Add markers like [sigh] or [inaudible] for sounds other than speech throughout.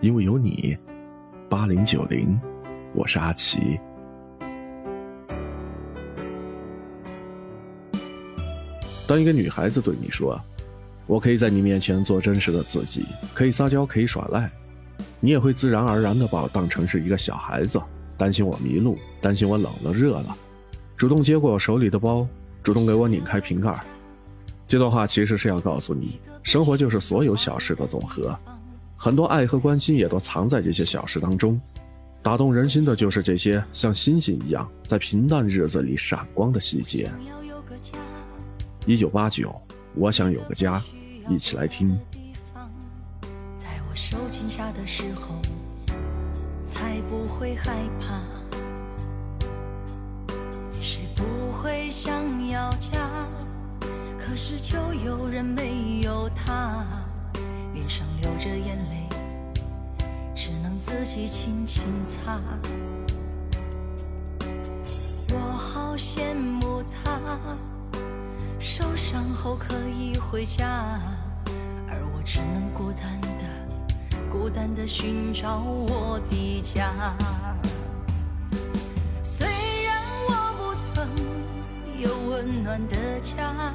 因为有你。八零九零，我是阿奇。当一个女孩子对你说：“我可以在你面前做真实的自己，可以撒娇，可以耍赖”，你也会自然而然的把我当成是一个小孩子，担心我迷路，担心我冷了热了，主动接过我手里的包，主动给我拧开瓶盖。这段话其实是要告诉你，生活就是所有小事的总和。很多爱和关心也都藏在这些小事当中，打动人心的就是这些像星星一样在平淡日子里闪光的细节。一九八九，我想有个家，一起来听。在我受惊吓的时候，才不会害怕。谁不会想要家？可是就有人没有他。脸上流着眼泪，只能自己轻轻擦。我好羡慕他，受伤后可以回家，而我只能孤单的、孤单的寻找我的家。虽然我不曾有温暖的家，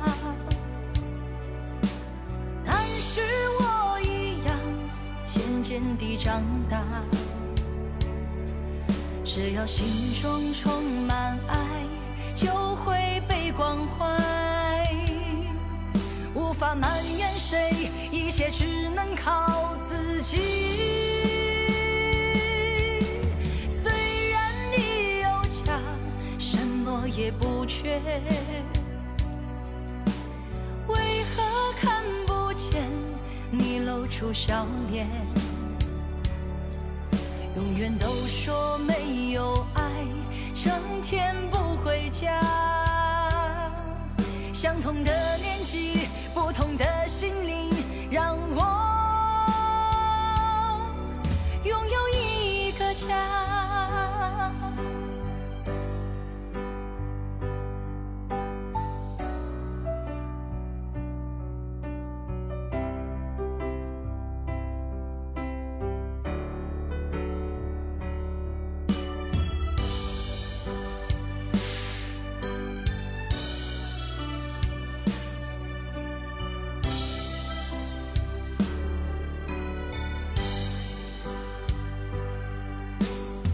渐地长大，只要心中充满爱，就会被关怀。无法埋怨谁，一切只能靠自己。虽然你有家，什么也不缺，为何看不见你露出笑脸？永远都说没有爱，整天不回家。相同的年纪，不同的心灵，让我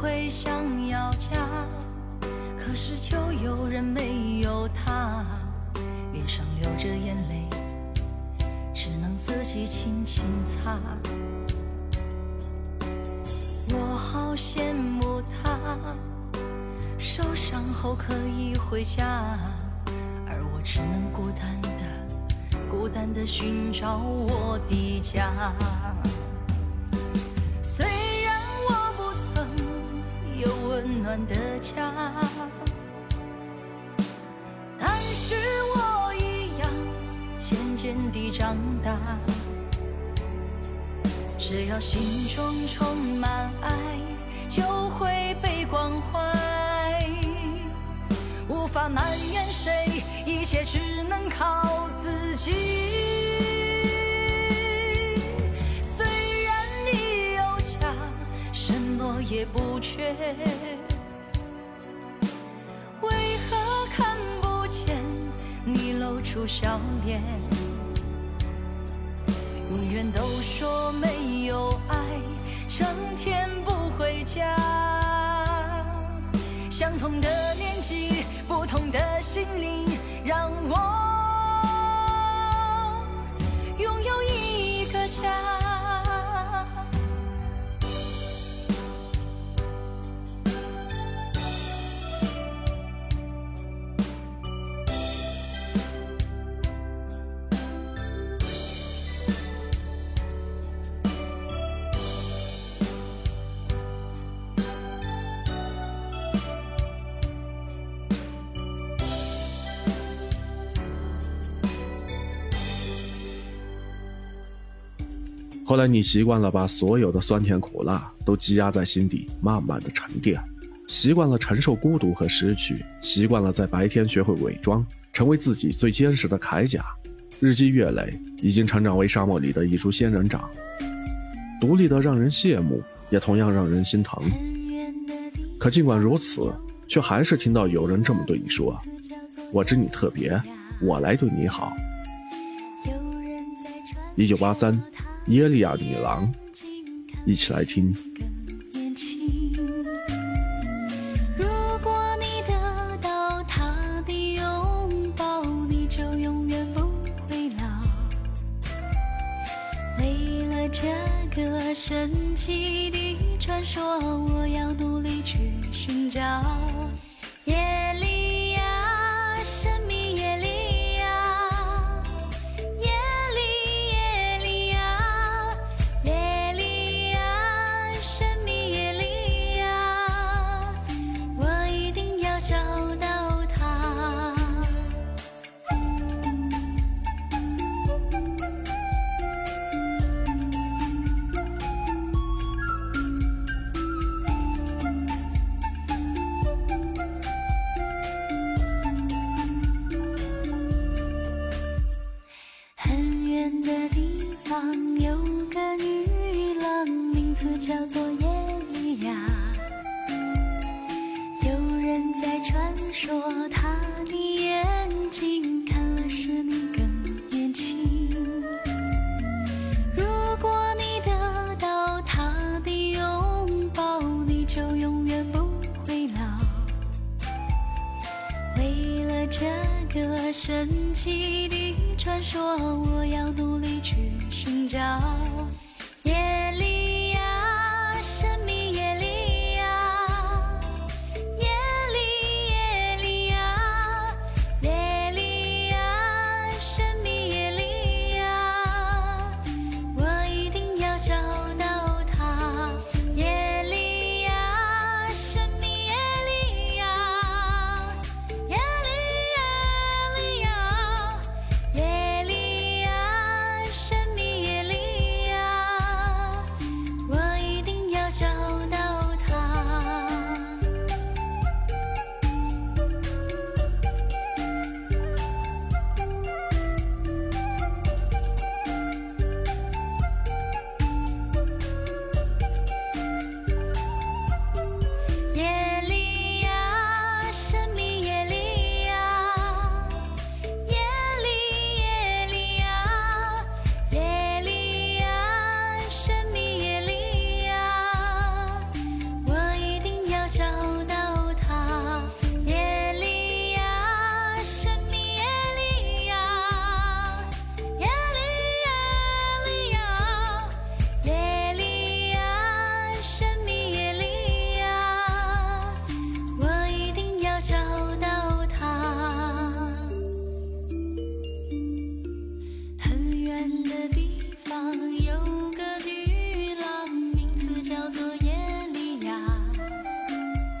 会想要家，可是就有人没有他，脸上流着眼泪，只能自己轻轻擦。我好羡慕他，受伤后可以回家，而我只能孤单的、孤单的寻找我的家。温暖的家，但是我一样渐渐地长大。只要心中充满爱，就会被关怀。无法埋怨谁，一切只能靠自己。虽然你有家，什么也不缺。出笑脸，永远都说没有爱，上天不回家。相同的年纪，不同的心灵，后来你习惯了把所有的酸甜苦辣都积压在心底，慢慢的沉淀，习惯了承受孤独和失去，习惯了在白天学会伪装，成为自己最坚实的铠甲。日积月累，已经成长为沙漠里的一株仙人掌，独立的让人羡慕，也同样让人心疼。可尽管如此，却还是听到有人这么对你说：“我知你特别，我来对你好。” [laughs] 一九八三。耶利亚女郎，一起来听。如果你得到她的拥抱，你就永远不会老。为了这个神奇的传说，我要努力去寻找。昨夜一呀。有人在传说他的眼睛看了使你更年轻。如果你得到他的拥抱，你就永远不会老。为了这个神奇的传说，我要努力去寻找。